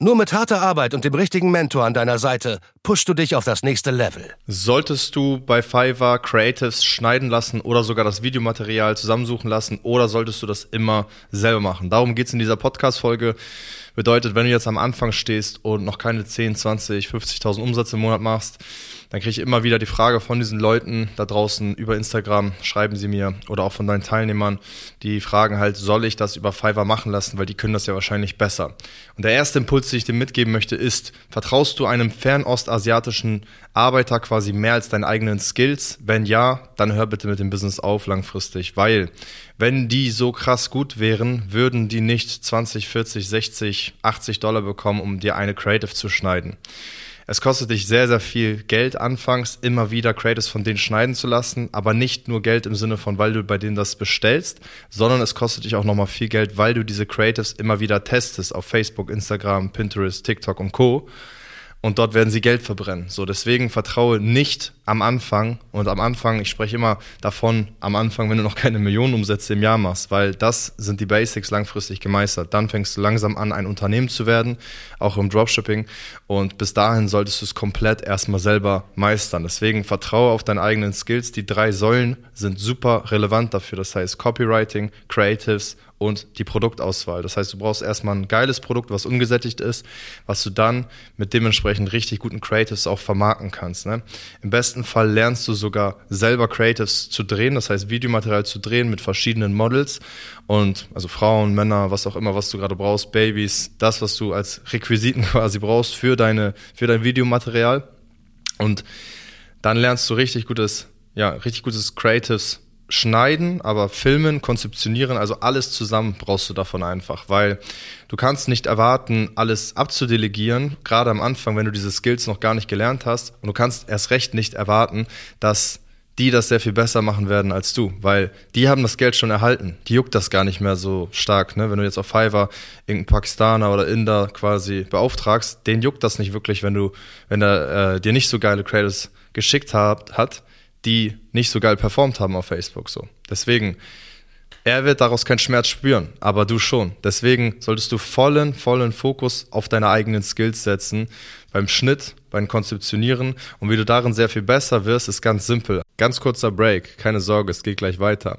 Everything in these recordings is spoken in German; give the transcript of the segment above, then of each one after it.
Nur mit harter Arbeit und dem richtigen Mentor an deiner Seite pushst du dich auf das nächste Level. Solltest du bei Fiverr Creatives schneiden lassen oder sogar das Videomaterial zusammensuchen lassen oder solltest du das immer selber machen? Darum geht's in dieser Podcast-Folge. Bedeutet, wenn du jetzt am Anfang stehst und noch keine 10, 20, 50.000 Umsatz im Monat machst, dann kriege ich immer wieder die Frage von diesen Leuten da draußen über Instagram, schreiben sie mir oder auch von deinen Teilnehmern, die fragen halt, soll ich das über Fiverr machen lassen, weil die können das ja wahrscheinlich besser. Und der erste Impuls, den ich dir mitgeben möchte, ist, vertraust du einem fernostasiatischen Arbeiter quasi mehr als deinen eigenen Skills? Wenn ja, dann hör bitte mit dem Business auf langfristig, weil wenn die so krass gut wären, würden die nicht 20, 40, 60, 80 Dollar bekommen, um dir eine Creative zu schneiden. Es kostet dich sehr, sehr viel Geld anfangs, immer wieder Creatives von denen schneiden zu lassen, aber nicht nur Geld im Sinne von, weil du bei denen das bestellst, sondern es kostet dich auch nochmal viel Geld, weil du diese Creatives immer wieder testest auf Facebook, Instagram, Pinterest, TikTok und Co und dort werden sie Geld verbrennen. So, deswegen vertraue nicht am Anfang und am Anfang, ich spreche immer davon, am Anfang, wenn du noch keine Millionenumsätze im Jahr machst, weil das sind die Basics langfristig gemeistert. Dann fängst du langsam an, ein Unternehmen zu werden, auch im Dropshipping und bis dahin solltest du es komplett erstmal selber meistern. Deswegen vertraue auf deine eigenen Skills. Die drei Säulen sind super relevant dafür. Das heißt Copywriting, Creatives und die Produktauswahl. Das heißt, du brauchst erstmal ein geiles Produkt, was ungesättigt ist, was du dann mit dementsprechend richtig guten Creatives auch vermarkten kannst. Ne? Im besten Fall lernst du sogar selber Creatives zu drehen, das heißt Videomaterial zu drehen mit verschiedenen Models und also Frauen, Männer, was auch immer, was du gerade brauchst, Babys, das, was du als Requisiten quasi brauchst für deine, für dein Videomaterial. Und dann lernst du richtig gutes, ja, richtig gutes Creatives schneiden, aber filmen, konzeptionieren, also alles zusammen brauchst du davon einfach, weil du kannst nicht erwarten, alles abzudelegieren, gerade am Anfang, wenn du diese Skills noch gar nicht gelernt hast und du kannst erst recht nicht erwarten, dass die das sehr viel besser machen werden als du, weil die haben das Geld schon erhalten. Die juckt das gar nicht mehr so stark. Ne? Wenn du jetzt auf Fiverr irgendeinen Pakistaner oder Inder quasi beauftragst, den juckt das nicht wirklich, wenn du, wenn er äh, dir nicht so geile Creators geschickt hat, hat die nicht so geil performt haben auf Facebook so. Deswegen, er wird daraus keinen Schmerz spüren, aber du schon. Deswegen solltest du vollen, vollen Fokus auf deine eigenen Skills setzen. Beim Schnitt, beim Konzeptionieren. Und wie du darin sehr viel besser wirst, ist ganz simpel. Ganz kurzer Break. Keine Sorge, es geht gleich weiter.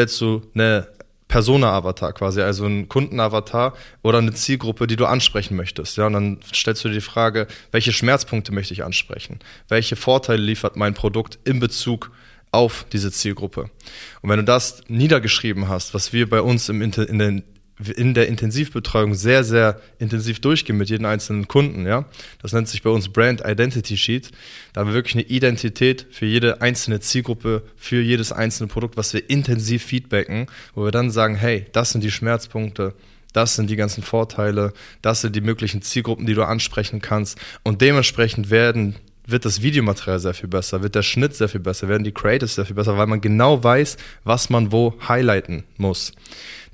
erstellst du eine Persona-Avatar quasi, also ein Kundenavatar oder eine Zielgruppe, die du ansprechen möchtest. Ja, und dann stellst du dir die Frage, welche Schmerzpunkte möchte ich ansprechen? Welche Vorteile liefert mein Produkt in Bezug auf diese Zielgruppe? Und wenn du das niedergeschrieben hast, was wir bei uns im, in den in der Intensivbetreuung sehr, sehr intensiv durchgehen mit jedem einzelnen Kunden, ja. Das nennt sich bei uns Brand Identity Sheet. Da haben wir wirklich eine Identität für jede einzelne Zielgruppe, für jedes einzelne Produkt, was wir intensiv feedbacken, wo wir dann sagen, hey, das sind die Schmerzpunkte, das sind die ganzen Vorteile, das sind die möglichen Zielgruppen, die du ansprechen kannst. Und dementsprechend werden wird das Videomaterial sehr viel besser, wird der Schnitt sehr viel besser, werden die Creatives sehr viel besser, weil man genau weiß, was man wo highlighten muss.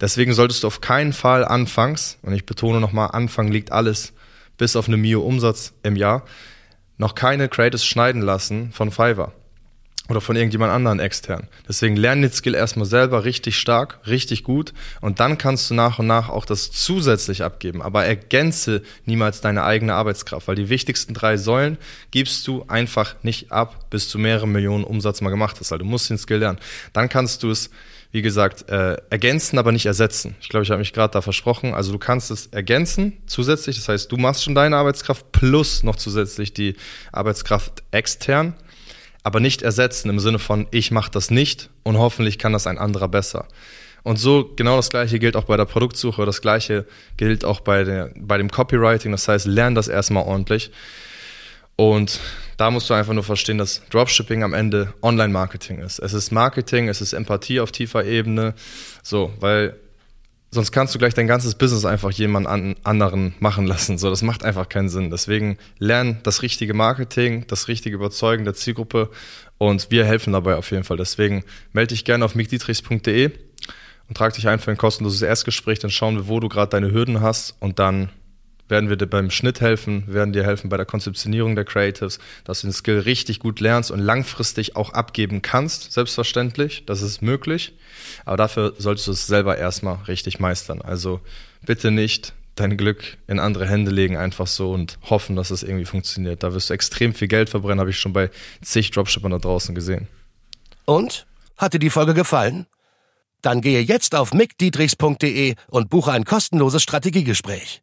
Deswegen solltest du auf keinen Fall anfangs, und ich betone nochmal, Anfang liegt alles bis auf eine Mio Umsatz im Jahr, noch keine Creatives schneiden lassen von Fiverr. Oder von irgendjemand anderen extern. Deswegen lerne den Skill erstmal selber richtig stark, richtig gut und dann kannst du nach und nach auch das zusätzlich abgeben. Aber ergänze niemals deine eigene Arbeitskraft, weil die wichtigsten drei Säulen gibst du einfach nicht ab, bis du mehrere Millionen Umsatz mal gemacht hast. Also du musst den Skill lernen. Dann kannst du es wie gesagt, äh, ergänzen, aber nicht ersetzen. Ich glaube, ich habe mich gerade da versprochen. Also du kannst es ergänzen zusätzlich, das heißt, du machst schon deine Arbeitskraft plus noch zusätzlich die Arbeitskraft extern aber nicht ersetzen im Sinne von, ich mache das nicht und hoffentlich kann das ein anderer besser. Und so genau das gleiche gilt auch bei der Produktsuche, das gleiche gilt auch bei, der, bei dem Copywriting. Das heißt, lern das erstmal ordentlich. Und da musst du einfach nur verstehen, dass Dropshipping am Ende Online-Marketing ist. Es ist Marketing, es ist Empathie auf tiefer Ebene. So, weil Sonst kannst du gleich dein ganzes Business einfach jemand an, anderen machen lassen. So, das macht einfach keinen Sinn. Deswegen lern das richtige Marketing, das richtige Überzeugen der Zielgruppe und wir helfen dabei auf jeden Fall. Deswegen melde dich gerne auf mickdietrichs.de und trag dich ein für ein kostenloses Erstgespräch. Dann schauen wir, wo du gerade deine Hürden hast und dann werden wir dir beim Schnitt helfen, werden dir helfen bei der Konzeptionierung der Creatives, dass du den Skill richtig gut lernst und langfristig auch abgeben kannst, selbstverständlich, das ist möglich, aber dafür solltest du es selber erstmal richtig meistern. Also bitte nicht dein Glück in andere Hände legen, einfach so und hoffen, dass es irgendwie funktioniert. Da wirst du extrem viel Geld verbrennen, habe ich schon bei zig Dropshippern da draußen gesehen. Und? Hat dir die Folge gefallen? Dann gehe jetzt auf mickdietrichs.de und buche ein kostenloses Strategiegespräch